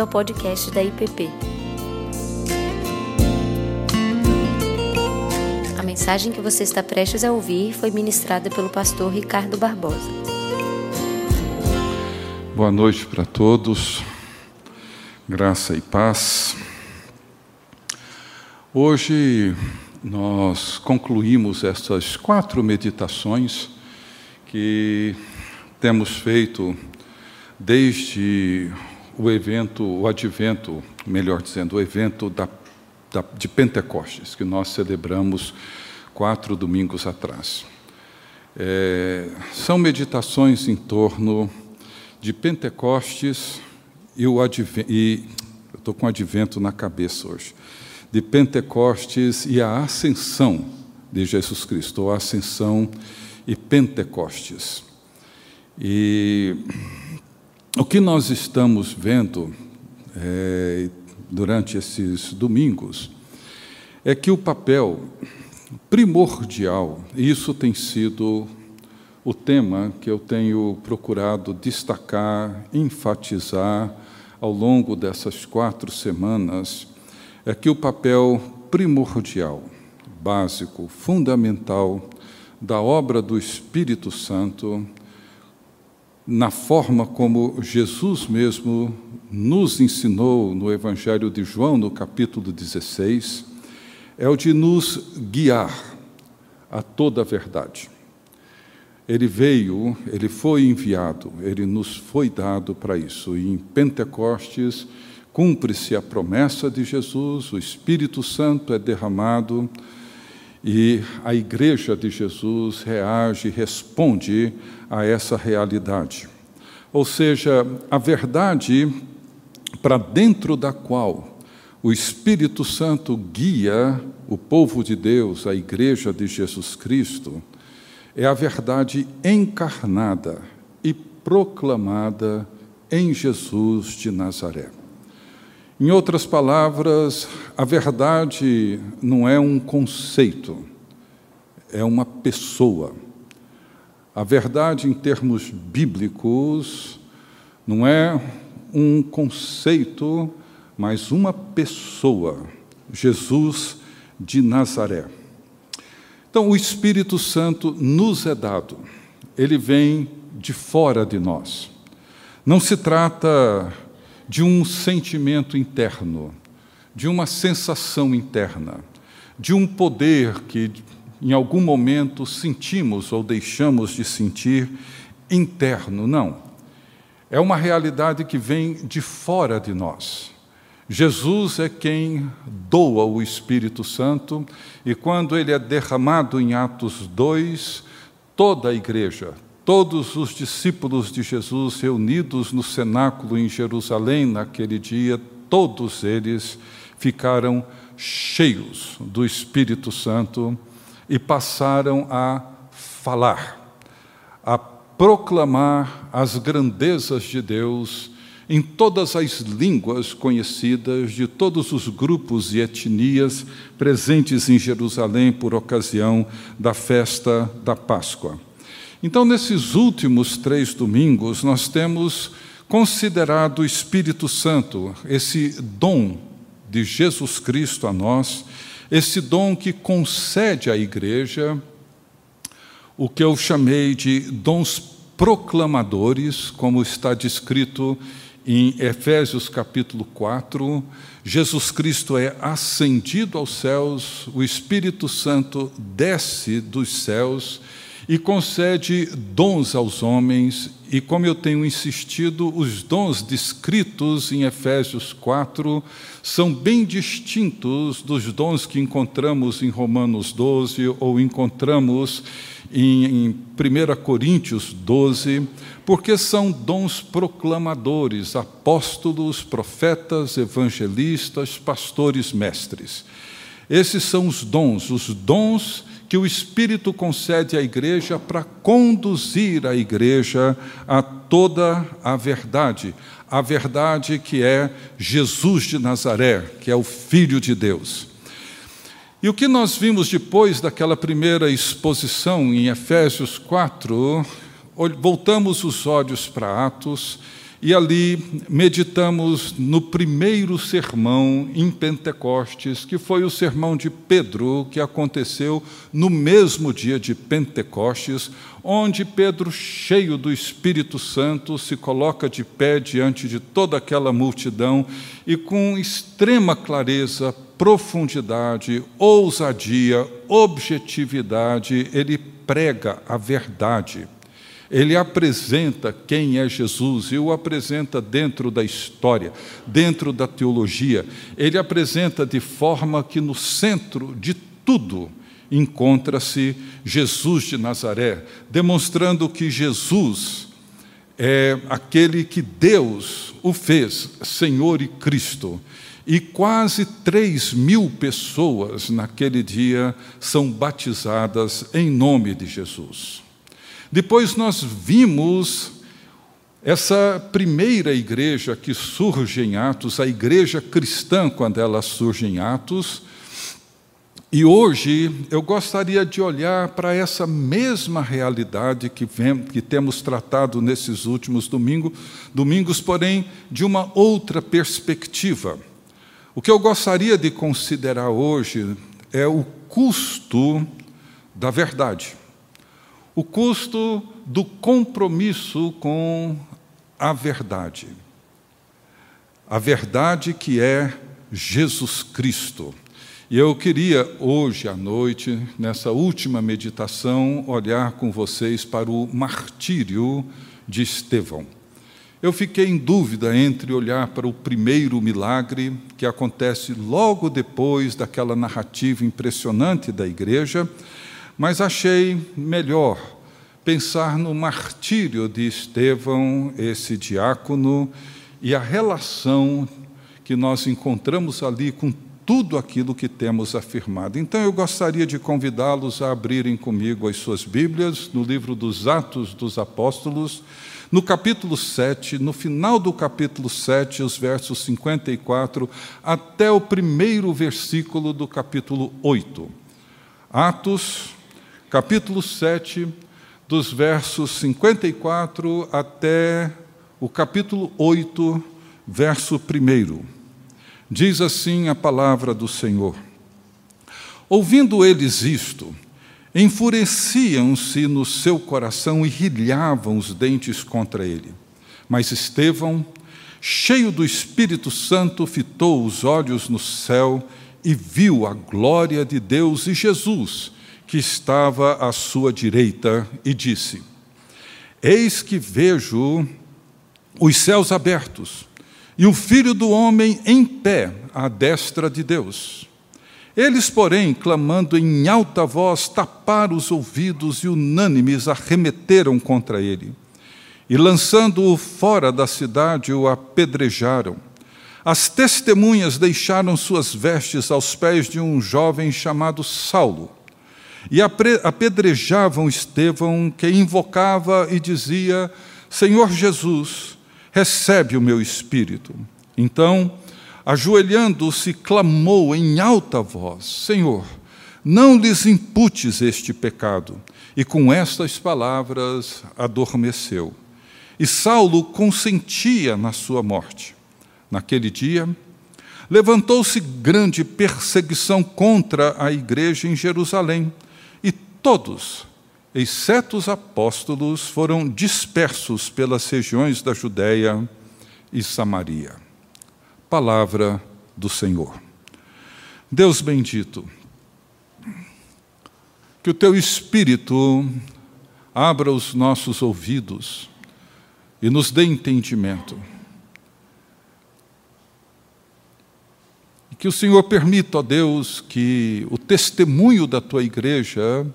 bem-vindo ao podcast da IPP. A mensagem que você está prestes a ouvir foi ministrada pelo pastor Ricardo Barbosa. Boa noite para todos, graça e paz. Hoje nós concluímos essas quatro meditações que temos feito desde o evento, o advento, melhor dizendo, o evento da, da, de Pentecostes, que nós celebramos quatro domingos atrás. É, são meditações em torno de Pentecostes e o advento, e eu estou com o advento na cabeça hoje, de Pentecostes e a ascensão de Jesus Cristo, ou ascensão e Pentecostes. E o que nós estamos vendo é, durante esses domingos é que o papel primordial, e isso tem sido o tema que eu tenho procurado destacar, enfatizar ao longo dessas quatro semanas, é que o papel primordial, básico, fundamental da obra do Espírito Santo na forma como Jesus mesmo nos ensinou no Evangelho de João, no capítulo 16, é o de nos guiar a toda a verdade. Ele veio, ele foi enviado, ele nos foi dado para isso. E em Pentecostes cumpre-se a promessa de Jesus, o Espírito Santo é derramado e a igreja de Jesus reage, responde a essa realidade. Ou seja, a verdade para dentro da qual o Espírito Santo guia o povo de Deus, a igreja de Jesus Cristo, é a verdade encarnada e proclamada em Jesus de Nazaré. Em outras palavras, a verdade não é um conceito, é uma pessoa. A verdade, em termos bíblicos, não é um conceito, mas uma pessoa, Jesus de Nazaré. Então, o Espírito Santo nos é dado, ele vem de fora de nós. Não se trata de um sentimento interno, de uma sensação interna, de um poder que em algum momento sentimos ou deixamos de sentir interno. Não. É uma realidade que vem de fora de nós. Jesus é quem doa o Espírito Santo, e quando ele é derramado em Atos 2, toda a igreja, Todos os discípulos de Jesus reunidos no cenáculo em Jerusalém naquele dia, todos eles ficaram cheios do Espírito Santo e passaram a falar, a proclamar as grandezas de Deus em todas as línguas conhecidas de todos os grupos e etnias presentes em Jerusalém por ocasião da festa da Páscoa. Então, nesses últimos três domingos, nós temos considerado o Espírito Santo, esse dom de Jesus Cristo a nós, esse dom que concede à igreja o que eu chamei de dons proclamadores, como está descrito em Efésios capítulo 4. Jesus Cristo é ascendido aos céus, o Espírito Santo desce dos céus e concede dons aos homens, e como eu tenho insistido, os dons descritos em Efésios 4 são bem distintos dos dons que encontramos em Romanos 12 ou encontramos em, em 1 Coríntios 12, porque são dons proclamadores, apóstolos, profetas, evangelistas, pastores, mestres. Esses são os dons, os dons que o Espírito concede à igreja para conduzir a igreja a toda a verdade, a verdade que é Jesus de Nazaré, que é o Filho de Deus. E o que nós vimos depois daquela primeira exposição em Efésios 4, voltamos os olhos para Atos e ali meditamos no primeiro sermão em Pentecostes, que foi o sermão de Pedro, que aconteceu no mesmo dia de Pentecostes, onde Pedro, cheio do Espírito Santo, se coloca de pé diante de toda aquela multidão e, com extrema clareza, profundidade, ousadia, objetividade, ele prega a verdade ele apresenta quem é Jesus e o apresenta dentro da história, dentro da teologia. Ele apresenta de forma que no centro de tudo encontra-se Jesus de Nazaré, demonstrando que Jesus é aquele que Deus o fez Senhor e Cristo. E quase três mil pessoas naquele dia são batizadas em nome de Jesus. Depois nós vimos essa primeira igreja que surge em Atos, a igreja cristã, quando ela surge em Atos. E hoje eu gostaria de olhar para essa mesma realidade que, vem, que temos tratado nesses últimos domingos, domingos, porém de uma outra perspectiva. O que eu gostaria de considerar hoje é o custo da verdade o custo do compromisso com a verdade. A verdade que é Jesus Cristo. E eu queria hoje à noite, nessa última meditação, olhar com vocês para o martírio de Estevão. Eu fiquei em dúvida entre olhar para o primeiro milagre, que acontece logo depois daquela narrativa impressionante da igreja, mas achei melhor pensar no martírio de Estevão, esse diácono, e a relação que nós encontramos ali com tudo aquilo que temos afirmado. Então eu gostaria de convidá-los a abrirem comigo as suas Bíblias no livro dos Atos dos Apóstolos, no capítulo 7, no final do capítulo 7, os versos 54 até o primeiro versículo do capítulo 8. Atos capítulo 7, dos versos 54 até o capítulo 8, verso 1. Diz assim a palavra do Senhor: Ouvindo eles isto, enfureciam-se no seu coração e rilhavam os dentes contra ele. Mas Estevão, cheio do Espírito Santo, fitou os olhos no céu e viu a glória de Deus e Jesus que estava à sua direita e disse: Eis que vejo os céus abertos e o filho do homem em pé à destra de Deus. Eles, porém, clamando em alta voz, taparam os ouvidos e unânimes arremeteram contra ele. E lançando-o fora da cidade, o apedrejaram. As testemunhas deixaram suas vestes aos pés de um jovem chamado Saulo e apedrejavam Estevão, que invocava e dizia: Senhor Jesus, recebe o meu espírito. Então, ajoelhando-se, clamou em alta voz: Senhor, não lhes imputes este pecado. E com estas palavras adormeceu. E Saulo consentia na sua morte. Naquele dia, levantou-se grande perseguição contra a igreja em Jerusalém Todos, exceto os apóstolos, foram dispersos pelas regiões da Judéia e Samaria. Palavra do Senhor. Deus bendito, que o teu Espírito abra os nossos ouvidos e nos dê entendimento. Que o Senhor permita, ó Deus, que o testemunho da tua igreja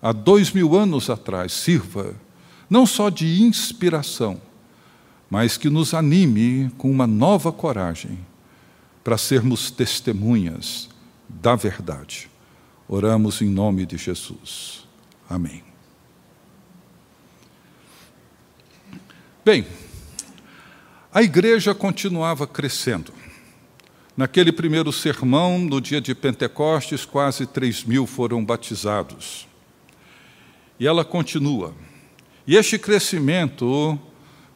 há dois mil anos atrás sirva não só de inspiração, mas que nos anime com uma nova coragem para sermos testemunhas da verdade. Oramos em nome de Jesus. Amém. Bem, a igreja continuava crescendo. Naquele primeiro sermão, no dia de Pentecostes, quase três mil foram batizados. E ela continua. E este crescimento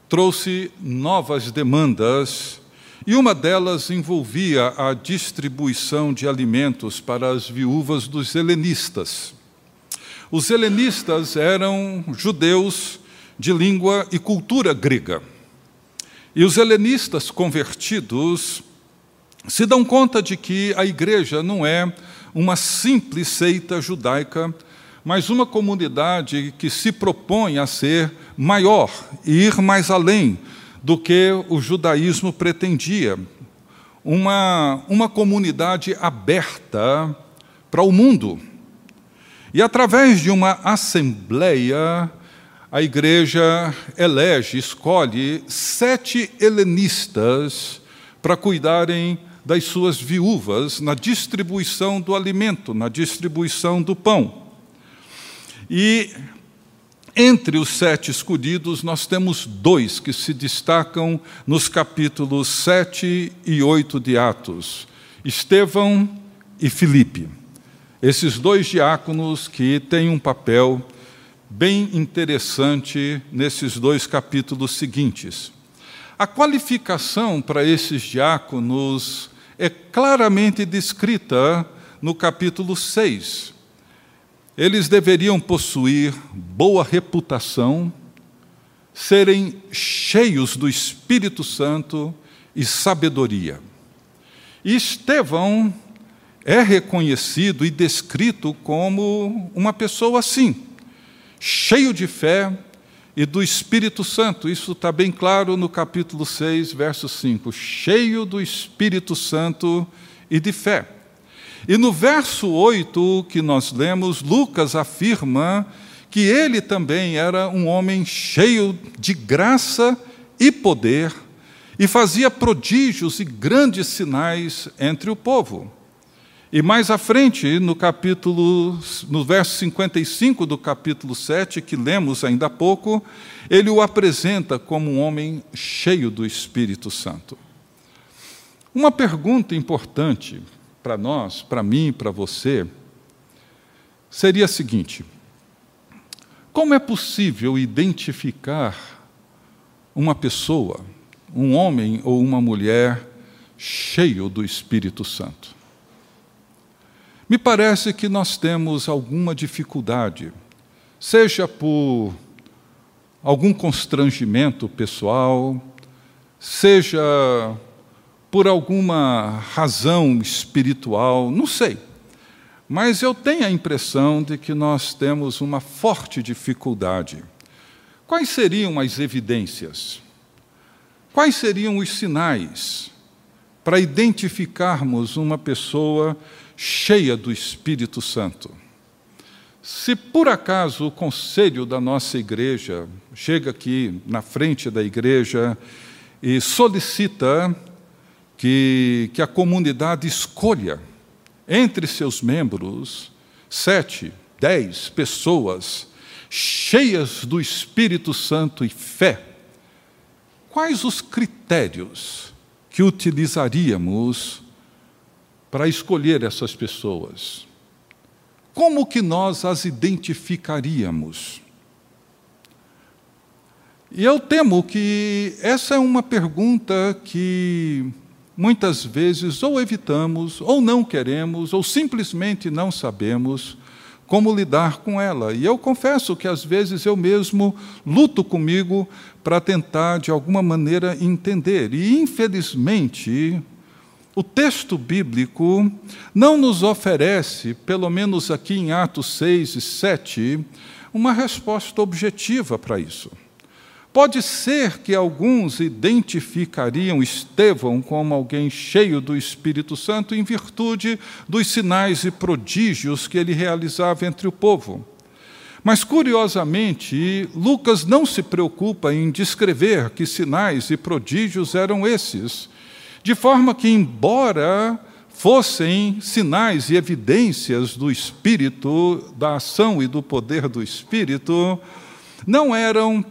trouxe novas demandas e uma delas envolvia a distribuição de alimentos para as viúvas dos helenistas. Os helenistas eram judeus de língua e cultura grega. E os helenistas convertidos se dão conta de que a igreja não é uma simples seita judaica, mas uma comunidade que se propõe a ser maior e ir mais além do que o judaísmo pretendia. Uma, uma comunidade aberta para o mundo. E através de uma assembleia, a igreja elege, escolhe sete helenistas para cuidarem das suas viúvas na distribuição do alimento, na distribuição do pão. E entre os sete escolhidos, nós temos dois que se destacam nos capítulos 7 e 8 de Atos: Estevão e Filipe. Esses dois diáconos que têm um papel bem interessante nesses dois capítulos seguintes. A qualificação para esses diáconos é claramente descrita no capítulo 6. Eles deveriam possuir boa reputação, serem cheios do Espírito Santo e sabedoria. E Estevão é reconhecido e descrito como uma pessoa assim, cheio de fé e do Espírito Santo. Isso está bem claro no capítulo 6, verso 5. Cheio do Espírito Santo e de fé. E no verso 8 que nós lemos, Lucas afirma que ele também era um homem cheio de graça e poder e fazia prodígios e grandes sinais entre o povo. E mais à frente, no capítulo, no verso 55 do capítulo 7, que lemos ainda há pouco, ele o apresenta como um homem cheio do Espírito Santo. Uma pergunta importante para nós, para mim, para você, seria a seguinte: como é possível identificar uma pessoa, um homem ou uma mulher cheio do Espírito Santo? Me parece que nós temos alguma dificuldade, seja por algum constrangimento pessoal, seja por alguma razão espiritual, não sei. Mas eu tenho a impressão de que nós temos uma forte dificuldade. Quais seriam as evidências? Quais seriam os sinais para identificarmos uma pessoa cheia do Espírito Santo. Se por acaso o conselho da nossa igreja chega aqui na frente da igreja e solicita que, que a comunidade escolha entre seus membros sete, dez pessoas cheias do Espírito Santo e fé, quais os critérios que utilizaríamos para escolher essas pessoas? Como que nós as identificaríamos? E eu temo que essa é uma pergunta que muitas vezes ou evitamos, ou não queremos, ou simplesmente não sabemos como lidar com ela. E eu confesso que às vezes eu mesmo luto comigo para tentar, de alguma maneira, entender. E, infelizmente, o texto bíblico não nos oferece, pelo menos aqui em Atos 6 e 7, uma resposta objetiva para isso. Pode ser que alguns identificariam Estevão como alguém cheio do Espírito Santo em virtude dos sinais e prodígios que ele realizava entre o povo. Mas, curiosamente, Lucas não se preocupa em descrever que sinais e prodígios eram esses de forma que, embora fossem sinais e evidências do Espírito, da ação e do poder do Espírito, não eram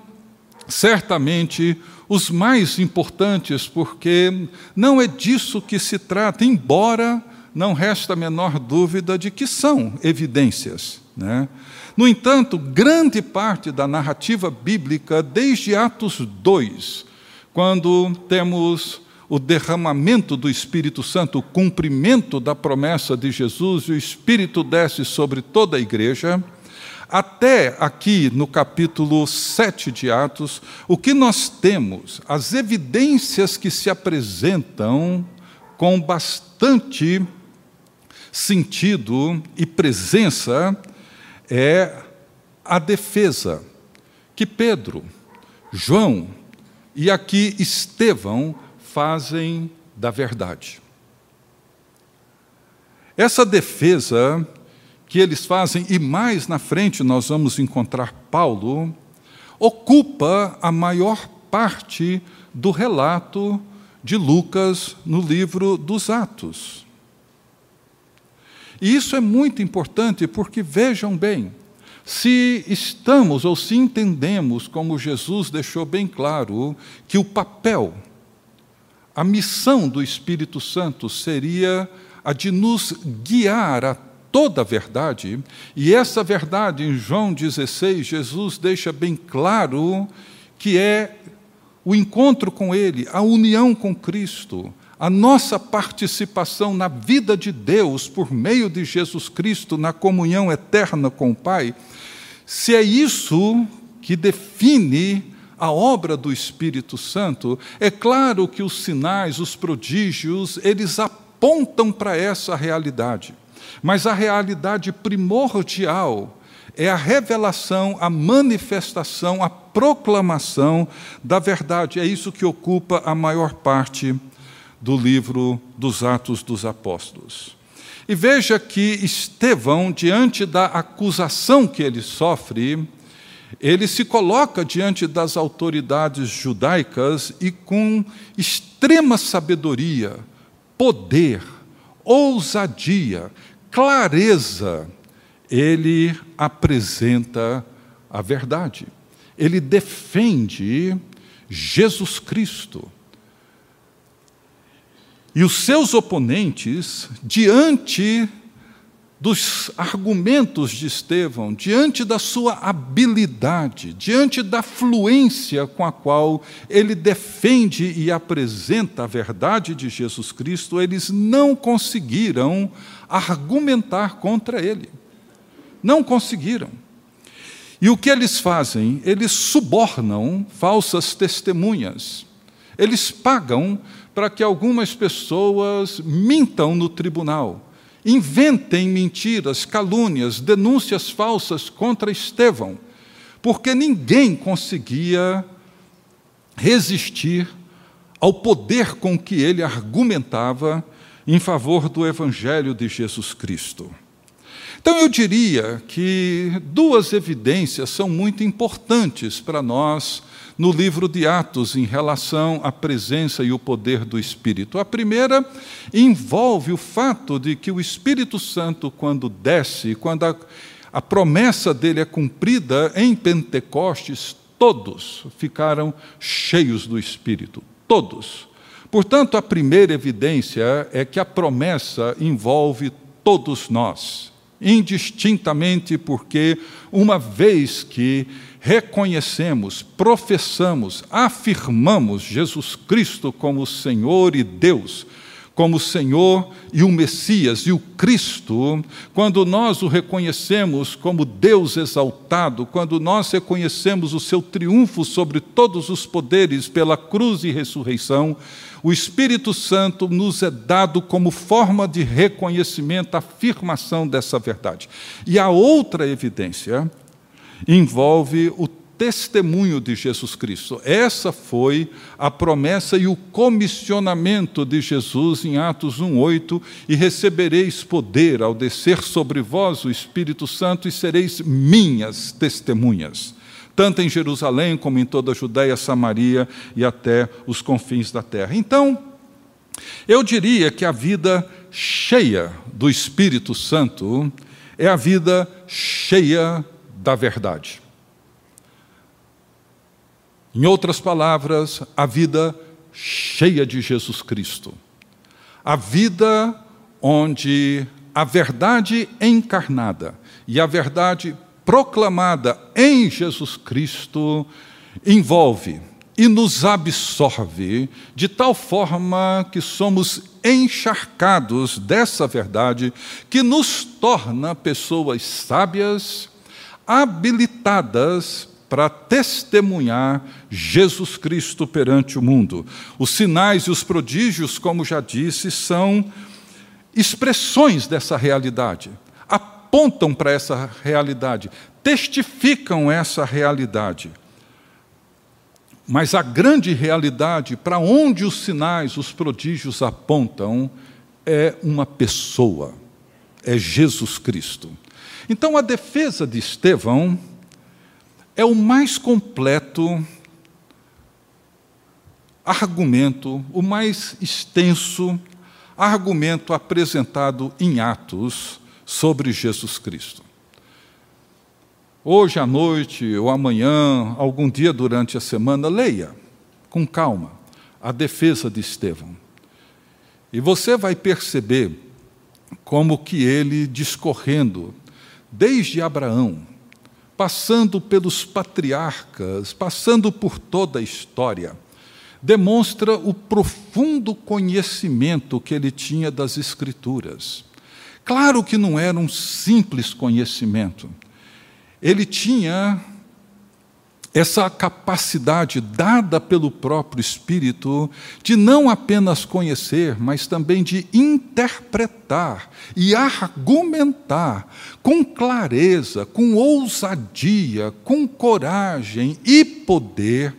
certamente os mais importantes, porque não é disso que se trata, embora não resta a menor dúvida de que são evidências Né? No entanto, grande parte da narrativa bíblica, desde Atos 2, quando temos o derramamento do Espírito Santo, o cumprimento da promessa de Jesus, e o Espírito desce sobre toda a igreja, até aqui no capítulo 7 de Atos, o que nós temos, as evidências que se apresentam com bastante sentido e presença é a defesa que Pedro, João e aqui Estevão fazem da verdade. Essa defesa que eles fazem, e mais na frente nós vamos encontrar Paulo, ocupa a maior parte do relato de Lucas no livro dos Atos. E isso é muito importante porque, vejam bem, se estamos ou se entendemos, como Jesus deixou bem claro, que o papel, a missão do Espírito Santo seria a de nos guiar a toda a verdade, e essa verdade, em João 16, Jesus deixa bem claro que é o encontro com Ele, a união com Cristo, a nossa participação na vida de Deus por meio de Jesus Cristo, na comunhão eterna com o Pai, se é isso que define a obra do Espírito Santo, é claro que os sinais, os prodígios, eles apontam para essa realidade. Mas a realidade primordial é a revelação, a manifestação, a proclamação da verdade. É isso que ocupa a maior parte do livro dos Atos dos Apóstolos. E veja que Estevão, diante da acusação que ele sofre, ele se coloca diante das autoridades judaicas e com extrema sabedoria, poder, ousadia, clareza, ele apresenta a verdade. Ele defende Jesus Cristo. E os seus oponentes, diante dos argumentos de Estevão, diante da sua habilidade, diante da fluência com a qual ele defende e apresenta a verdade de Jesus Cristo, eles não conseguiram argumentar contra ele. Não conseguiram. E o que eles fazem? Eles subornam falsas testemunhas. Eles pagam para que algumas pessoas mintam no tribunal inventem mentiras, calúnias, denúncias falsas contra Estevão, porque ninguém conseguia resistir ao poder com que ele argumentava em favor do Evangelho de Jesus Cristo. Então, eu diria que duas evidências são muito importantes para nós no livro de Atos em relação à presença e o poder do Espírito. A primeira envolve o fato de que o Espírito Santo, quando desce, quando a, a promessa dele é cumprida em Pentecostes, todos ficaram cheios do Espírito. Todos. Portanto, a primeira evidência é que a promessa envolve todos nós, indistintamente, porque uma vez que reconhecemos, professamos, afirmamos Jesus Cristo como Senhor e Deus, como Senhor e o Messias e o Cristo, quando nós o reconhecemos como Deus exaltado, quando nós reconhecemos o seu triunfo sobre todos os poderes pela cruz e ressurreição, o Espírito Santo nos é dado como forma de reconhecimento, afirmação dessa verdade. E a outra evidência envolve o testemunho de Jesus Cristo. Essa foi a promessa e o comissionamento de Jesus em Atos 1:8, e recebereis poder ao descer sobre vós o Espírito Santo e sereis minhas testemunhas, tanto em Jerusalém como em toda a Judéia, Samaria e até os confins da terra. Então, eu diria que a vida cheia do Espírito Santo é a vida cheia da verdade. Em outras palavras, a vida cheia de Jesus Cristo. A vida onde a verdade encarnada e a verdade proclamada em Jesus Cristo envolve e nos absorve de tal forma que somos encharcados dessa verdade que nos torna pessoas sábias, habilitadas para testemunhar Jesus Cristo perante o mundo. Os sinais e os prodígios, como já disse, são expressões dessa realidade, apontam para essa realidade, testificam essa realidade. Mas a grande realidade, para onde os sinais, os prodígios apontam, é uma pessoa, é Jesus Cristo. Então, a defesa de Estevão é o mais completo argumento, o mais extenso argumento apresentado em Atos sobre Jesus Cristo. Hoje à noite ou amanhã, algum dia durante a semana, leia com calma a defesa de Estevão. E você vai perceber como que ele discorrendo desde Abraão, passando pelos patriarcas, passando por toda a história, demonstra o profundo conhecimento que ele tinha das Escrituras. Claro que não era um simples conhecimento. Ele tinha essa capacidade dada pelo próprio Espírito de não apenas conhecer, mas também de interpretar e argumentar com clareza, com ousadia, com coragem e poder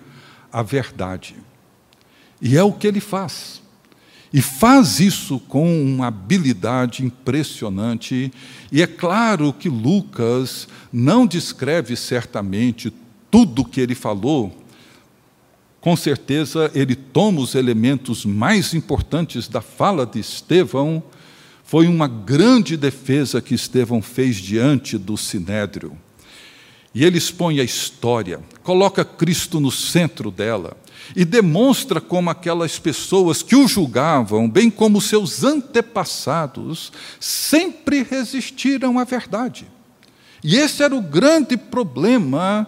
a verdade. E é o que ele faz. E faz isso com uma habilidade impressionante. E é claro que Lucas não descreve certamente tudo que ele falou, com certeza ele toma os elementos mais importantes da fala de Estevão. Foi uma grande defesa que Estevão fez diante do sinédrio. E ele expõe a história, coloca Cristo no centro dela e demonstra como aquelas pessoas que o julgavam, bem como seus antepassados, sempre resistiram à verdade. E esse era o grande problema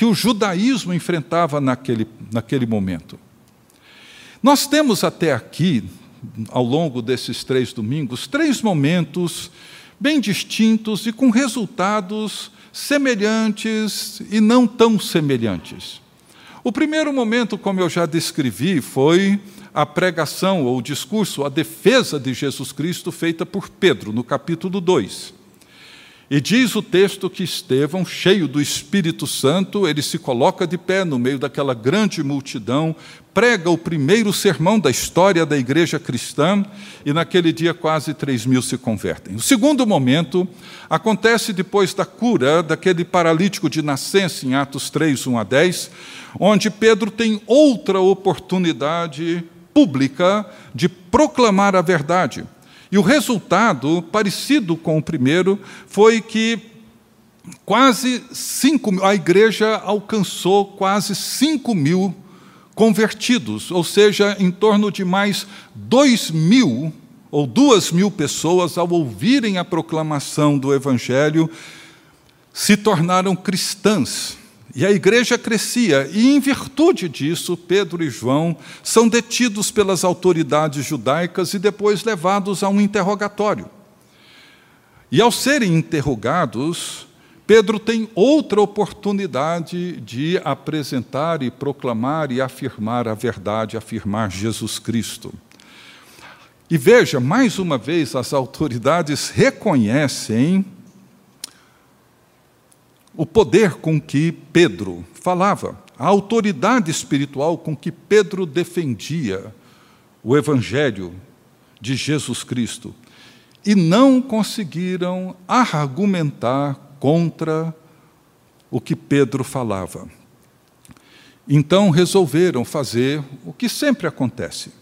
que o judaísmo enfrentava naquele, naquele momento. Nós temos até aqui, ao longo desses três domingos, três momentos bem distintos e com resultados semelhantes e não tão semelhantes. O primeiro momento, como eu já descrevi, foi a pregação ou o discurso, a defesa de Jesus Cristo feita por Pedro, no capítulo 2. E diz o texto que Estevão, cheio do Espírito Santo, ele se coloca de pé no meio daquela grande multidão, prega o primeiro sermão da história da igreja cristã, e naquele dia quase 3 mil se convertem. O segundo momento acontece depois da cura daquele paralítico de nascença, em Atos 3, 1 a 10, onde Pedro tem outra oportunidade pública de proclamar a verdade. E o resultado, parecido com o primeiro, foi que quase 5 mil, a igreja alcançou quase 5 mil convertidos, ou seja, em torno de mais 2 mil ou duas mil pessoas, ao ouvirem a proclamação do Evangelho, se tornaram cristãs. E a igreja crescia, e em virtude disso, Pedro e João são detidos pelas autoridades judaicas e depois levados a um interrogatório. E ao serem interrogados, Pedro tem outra oportunidade de apresentar e proclamar e afirmar a verdade, afirmar Jesus Cristo. E veja, mais uma vez, as autoridades reconhecem o poder com que Pedro falava, a autoridade espiritual com que Pedro defendia o Evangelho de Jesus Cristo. E não conseguiram argumentar contra o que Pedro falava. Então resolveram fazer o que sempre acontece.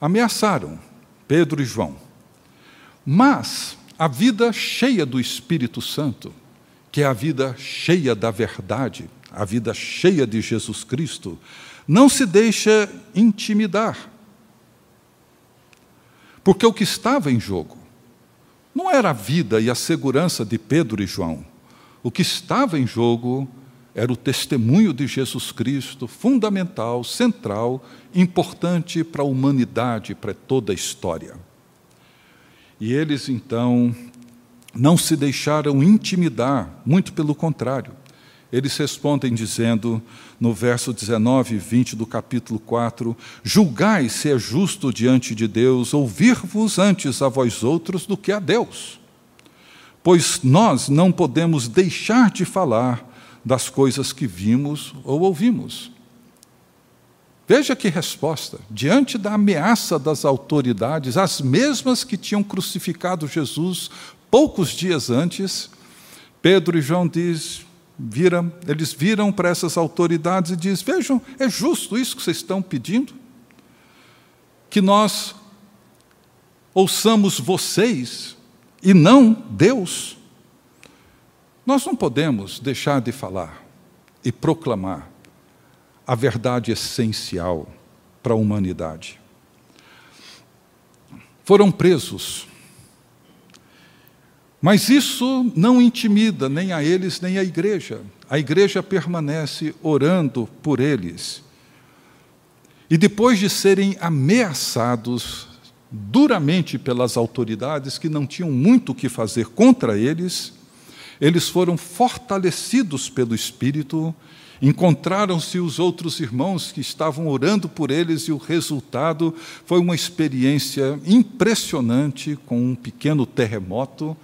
Ameaçaram Pedro e João. Mas a vida cheia do Espírito Santo que é a vida cheia da verdade, a vida cheia de Jesus Cristo, não se deixa intimidar. Porque o que estava em jogo não era a vida e a segurança de Pedro e João. O que estava em jogo era o testemunho de Jesus Cristo, fundamental, central, importante para a humanidade, para toda a história. E eles então não se deixaram intimidar, muito pelo contrário. Eles respondem dizendo, no verso 19 e 20 do capítulo 4: Julgai se é justo diante de Deus ouvir-vos antes a vós outros do que a Deus. Pois nós não podemos deixar de falar das coisas que vimos ou ouvimos. Veja que resposta, diante da ameaça das autoridades, as mesmas que tinham crucificado Jesus poucos dias antes, Pedro e João diz, viram, eles viram para essas autoridades e diz: "Vejam, é justo isso que vocês estão pedindo? Que nós ouçamos vocês e não Deus?" Nós não podemos deixar de falar e proclamar a verdade essencial para a humanidade. Foram presos, mas isso não intimida nem a eles nem a igreja. A igreja permanece orando por eles. E depois de serem ameaçados duramente pelas autoridades que não tinham muito o que fazer contra eles, eles foram fortalecidos pelo Espírito, encontraram-se os outros irmãos que estavam orando por eles, e o resultado foi uma experiência impressionante com um pequeno terremoto,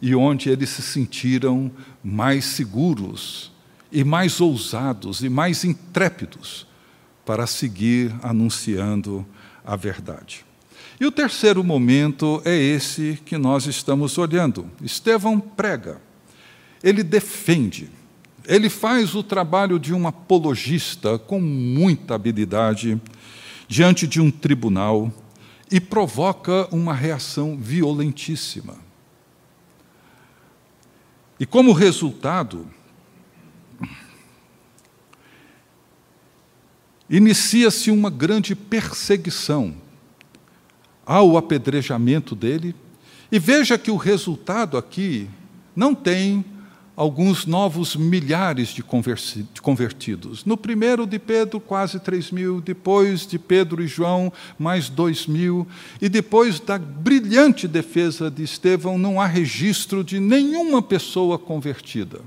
e onde eles se sentiram mais seguros, e mais ousados, e mais intrépidos para seguir anunciando a verdade. E o terceiro momento é esse que nós estamos olhando. Estevão prega ele defende, ele faz o trabalho de um apologista com muita habilidade diante de um tribunal e provoca uma reação violentíssima. E como resultado, inicia-se uma grande perseguição ao apedrejamento dele, e veja que o resultado aqui não tem alguns novos milhares de convertidos. No primeiro de Pedro, quase 3 mil, depois de Pedro e João, mais 2 mil, e depois da brilhante defesa de Estevão, não há registro de nenhuma pessoa convertida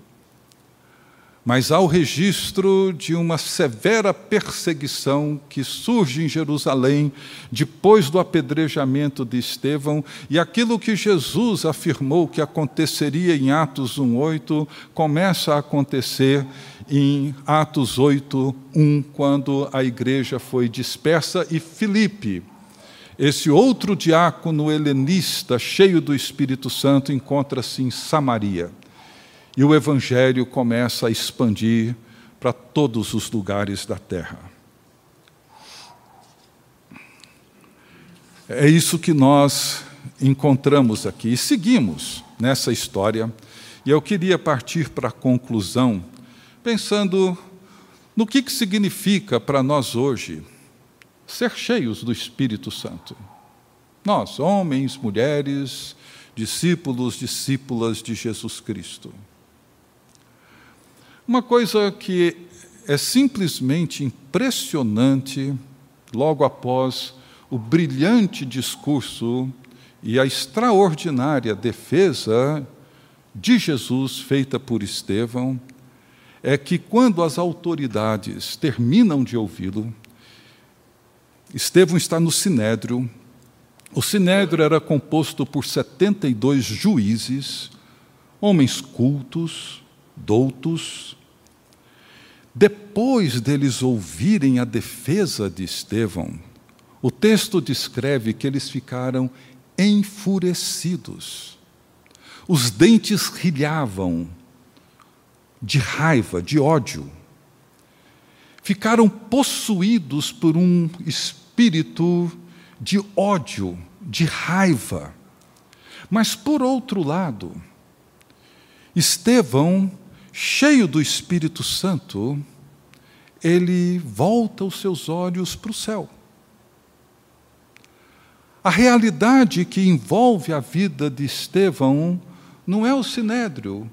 mas há o registro de uma severa perseguição que surge em Jerusalém depois do apedrejamento de Estevão, e aquilo que Jesus afirmou que aconteceria em Atos 1:8 começa a acontecer em Atos 8:1, quando a igreja foi dispersa e Filipe, esse outro diácono helenista cheio do Espírito Santo, encontra-se em Samaria. E o Evangelho começa a expandir para todos os lugares da terra. É isso que nós encontramos aqui e seguimos nessa história. E eu queria partir para a conclusão, pensando no que, que significa para nós hoje ser cheios do Espírito Santo. Nós, homens, mulheres, discípulos, discípulas de Jesus Cristo. Uma coisa que é simplesmente impressionante, logo após o brilhante discurso e a extraordinária defesa de Jesus feita por Estevão, é que quando as autoridades terminam de ouvi-lo, Estevão está no sinédrio. O sinédrio era composto por 72 juízes, homens cultos, doutos, depois deles ouvirem a defesa de Estevão, o texto descreve que eles ficaram enfurecidos. Os dentes rilhavam de raiva, de ódio. Ficaram possuídos por um espírito de ódio, de raiva. Mas, por outro lado, Estevão cheio do Espírito Santo, ele volta os seus olhos para o céu. A realidade que envolve a vida de Estevão não é o sinédrio,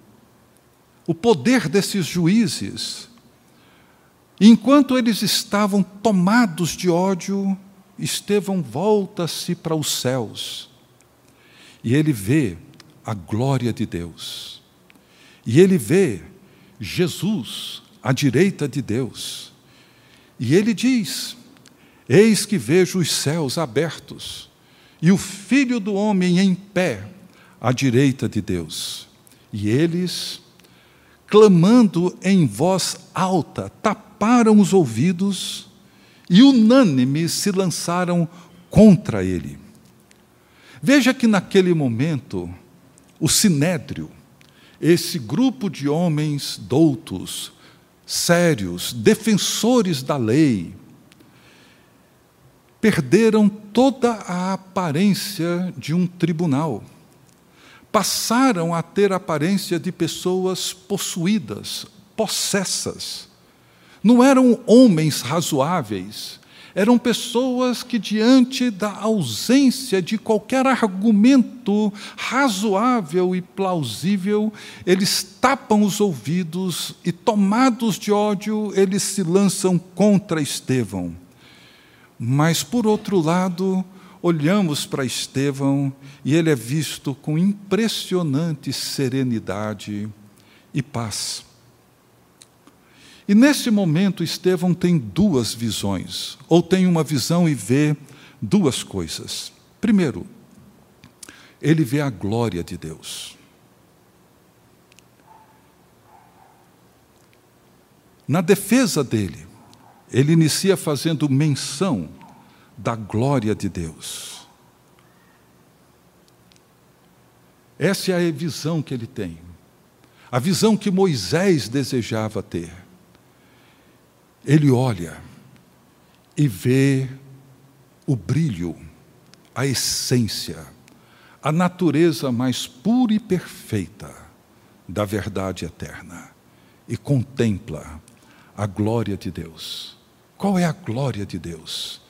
o poder desses juízes. Enquanto eles estavam tomados de ódio, Estevão volta-se para os céus e ele vê a glória de Deus. E ele vê Jesus à direita de Deus. E ele diz: Eis que vejo os céus abertos e o filho do homem em pé à direita de Deus. E eles, clamando em voz alta, taparam os ouvidos e unânimes se lançaram contra ele. Veja que naquele momento, o sinédrio, esse grupo de homens doutos, sérios, defensores da lei, perderam toda a aparência de um tribunal. Passaram a ter aparência de pessoas possuídas, possessas. Não eram homens razoáveis, eram pessoas que, diante da ausência de qualquer argumento razoável e plausível, eles tapam os ouvidos e, tomados de ódio, eles se lançam contra Estevão. Mas, por outro lado, olhamos para Estevão e ele é visto com impressionante serenidade e paz. E nesse momento, Estevão tem duas visões, ou tem uma visão e vê duas coisas. Primeiro, ele vê a glória de Deus. Na defesa dele, ele inicia fazendo menção da glória de Deus. Essa é a visão que ele tem, a visão que Moisés desejava ter ele olha e vê o brilho, a essência, a natureza mais pura e perfeita da verdade eterna e contempla a glória de Deus. Qual é a glória de Deus?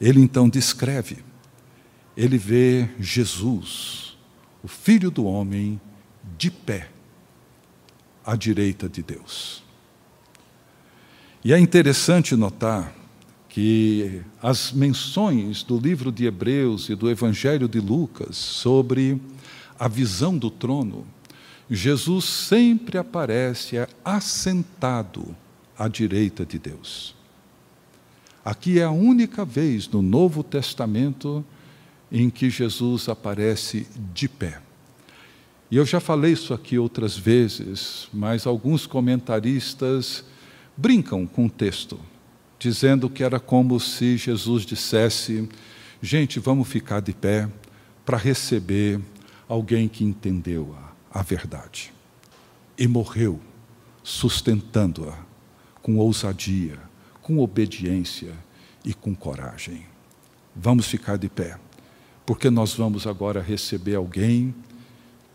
Ele então descreve, ele vê Jesus, o Filho do Homem, de pé à direita de Deus. E é interessante notar que as menções do livro de Hebreus e do Evangelho de Lucas sobre a visão do trono, Jesus sempre aparece assentado à direita de Deus. Aqui é a única vez no Novo Testamento em que Jesus aparece de pé. E eu já falei isso aqui outras vezes, mas alguns comentaristas brincam com o texto, dizendo que era como se Jesus dissesse: gente, vamos ficar de pé para receber alguém que entendeu a, a verdade. E morreu sustentando-a com ousadia, com obediência e com coragem. Vamos ficar de pé, porque nós vamos agora receber alguém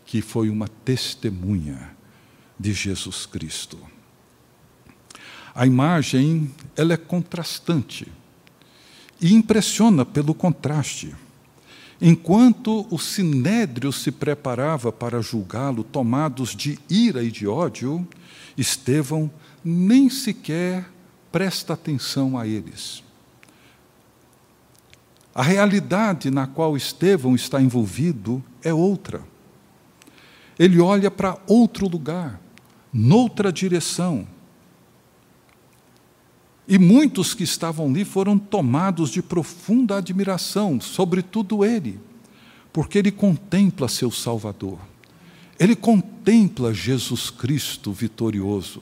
que foi uma testemunha de Jesus Cristo. A imagem ela é contrastante e impressiona pelo contraste. Enquanto o sinédrio se preparava para julgá-lo, tomados de ira e de ódio, Estevão nem sequer presta atenção a eles. A realidade na qual Estevão está envolvido é outra. Ele olha para outro lugar, noutra direção e muitos que estavam ali foram tomados de profunda admiração, sobretudo ele, porque ele contempla seu Salvador. Ele contempla Jesus Cristo vitorioso.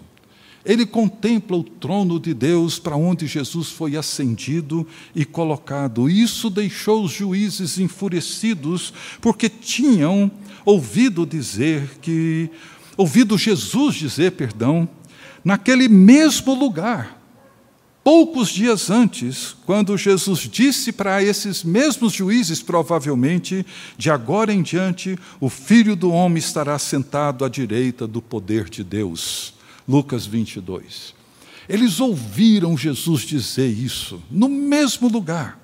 Ele contempla o trono de Deus para onde Jesus foi ascendido e colocado. Isso deixou os juízes enfurecidos, porque tinham ouvido dizer que ouvido Jesus dizer, perdão, naquele mesmo lugar poucos dias antes, quando Jesus disse para esses mesmos juízes, provavelmente, de agora em diante, o filho do homem estará sentado à direita do poder de Deus. Lucas 22. Eles ouviram Jesus dizer isso, no mesmo lugar.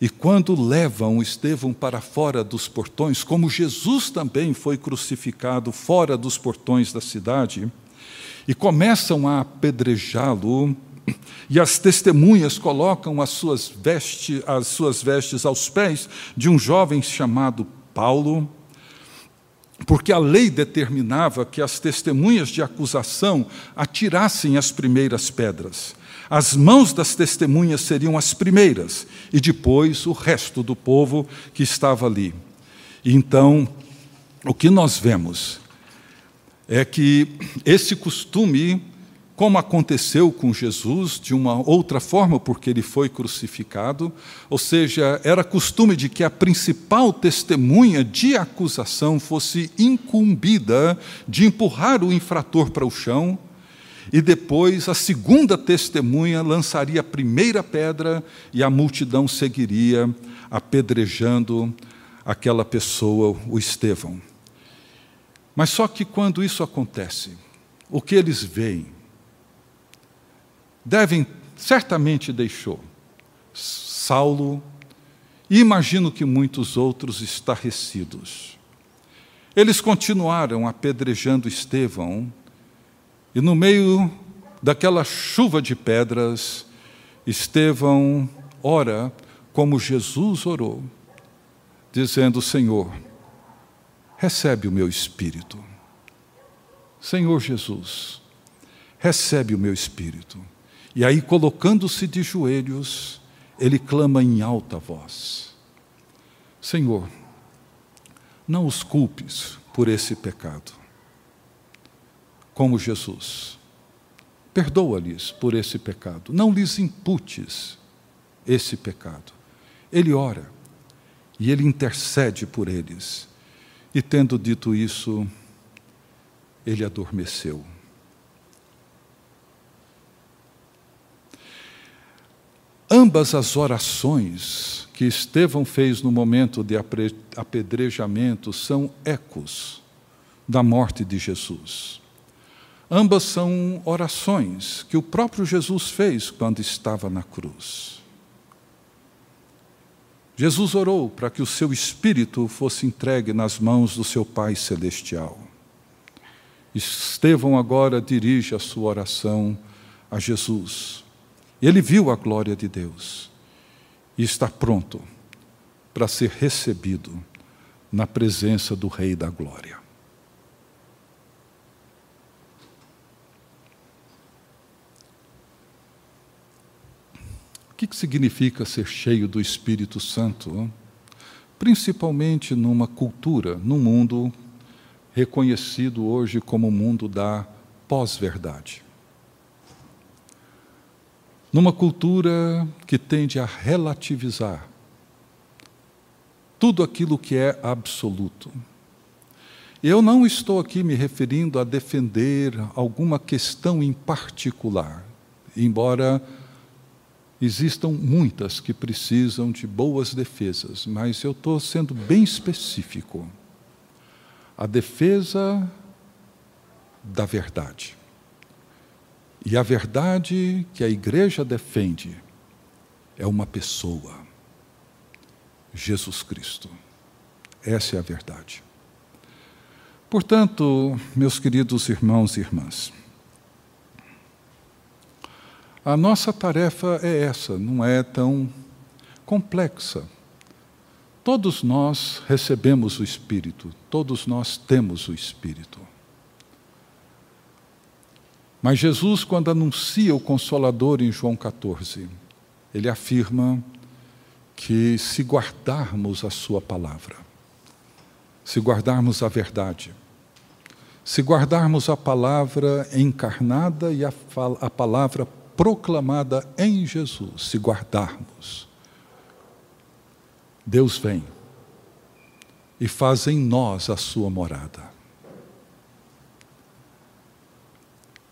E quando levam Estevão para fora dos portões, como Jesus também foi crucificado fora dos portões da cidade, e começam a apedrejá-lo, e as testemunhas colocam as suas, vestes, as suas vestes aos pés de um jovem chamado Paulo, porque a lei determinava que as testemunhas de acusação atirassem as primeiras pedras. As mãos das testemunhas seriam as primeiras, e depois o resto do povo que estava ali. Então, o que nós vemos é que esse costume como aconteceu com Jesus, de uma outra forma, porque ele foi crucificado, ou seja, era costume de que a principal testemunha de acusação fosse incumbida de empurrar o infrator para o chão, e depois a segunda testemunha lançaria a primeira pedra e a multidão seguiria apedrejando aquela pessoa, o Estevão. Mas só que quando isso acontece, o que eles veem devem, certamente deixou Saulo e imagino que muitos outros estarrecidos. Eles continuaram apedrejando Estevão, e no meio daquela chuva de pedras, Estevão ora como Jesus orou, dizendo: Senhor, recebe o meu espírito. Senhor Jesus, recebe o meu espírito. E aí, colocando-se de joelhos, ele clama em alta voz: Senhor, não os culpes por esse pecado. Como Jesus, perdoa-lhes por esse pecado, não lhes imputes esse pecado. Ele ora e ele intercede por eles. E tendo dito isso, ele adormeceu. Ambas as orações que Estevão fez no momento de apedrejamento são ecos da morte de Jesus. Ambas são orações que o próprio Jesus fez quando estava na cruz. Jesus orou para que o seu espírito fosse entregue nas mãos do seu Pai Celestial. Estevão agora dirige a sua oração a Jesus ele viu a glória de Deus e está pronto para ser recebido na presença do Rei da Glória. O que significa ser cheio do Espírito Santo? Principalmente numa cultura, num mundo reconhecido hoje como o mundo da pós-verdade numa cultura que tende a relativizar tudo aquilo que é absoluto. Eu não estou aqui me referindo a defender alguma questão em particular, embora existam muitas que precisam de boas defesas, mas eu estou sendo bem específico. A defesa da verdade. E a verdade que a igreja defende é uma pessoa, Jesus Cristo. Essa é a verdade. Portanto, meus queridos irmãos e irmãs, a nossa tarefa é essa, não é tão complexa. Todos nós recebemos o Espírito, todos nós temos o Espírito. Mas Jesus, quando anuncia o Consolador em João 14, ele afirma que se guardarmos a Sua palavra, se guardarmos a verdade, se guardarmos a palavra encarnada e a, a palavra proclamada em Jesus, se guardarmos, Deus vem e faz em nós a Sua morada.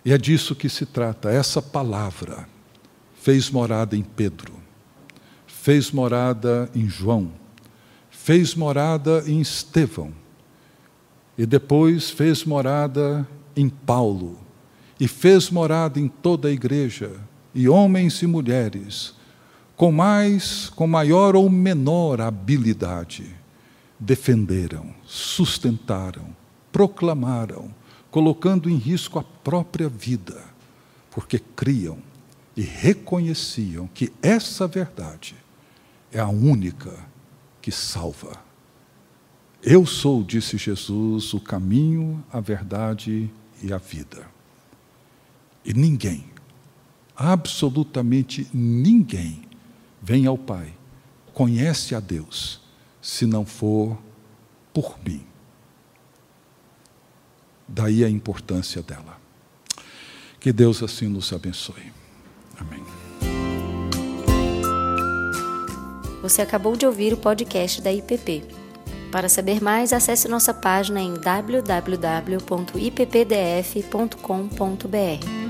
E é disso que se trata. Essa palavra fez morada em Pedro, fez morada em João, fez morada em Estevão, e depois fez morada em Paulo, e fez morada em toda a igreja, e homens e mulheres com mais, com maior ou menor habilidade, defenderam, sustentaram, proclamaram, colocando em risco a própria vida, porque criam e reconheciam que essa verdade é a única que salva. Eu sou, disse Jesus, o caminho, a verdade e a vida. E ninguém, absolutamente ninguém, vem ao Pai, conhece a Deus, se não for por mim. Daí a importância dela. Que Deus assim nos abençoe. Amém. Você acabou de ouvir o podcast da IPP. Para saber mais, acesse nossa página em www.ippdf.com.br.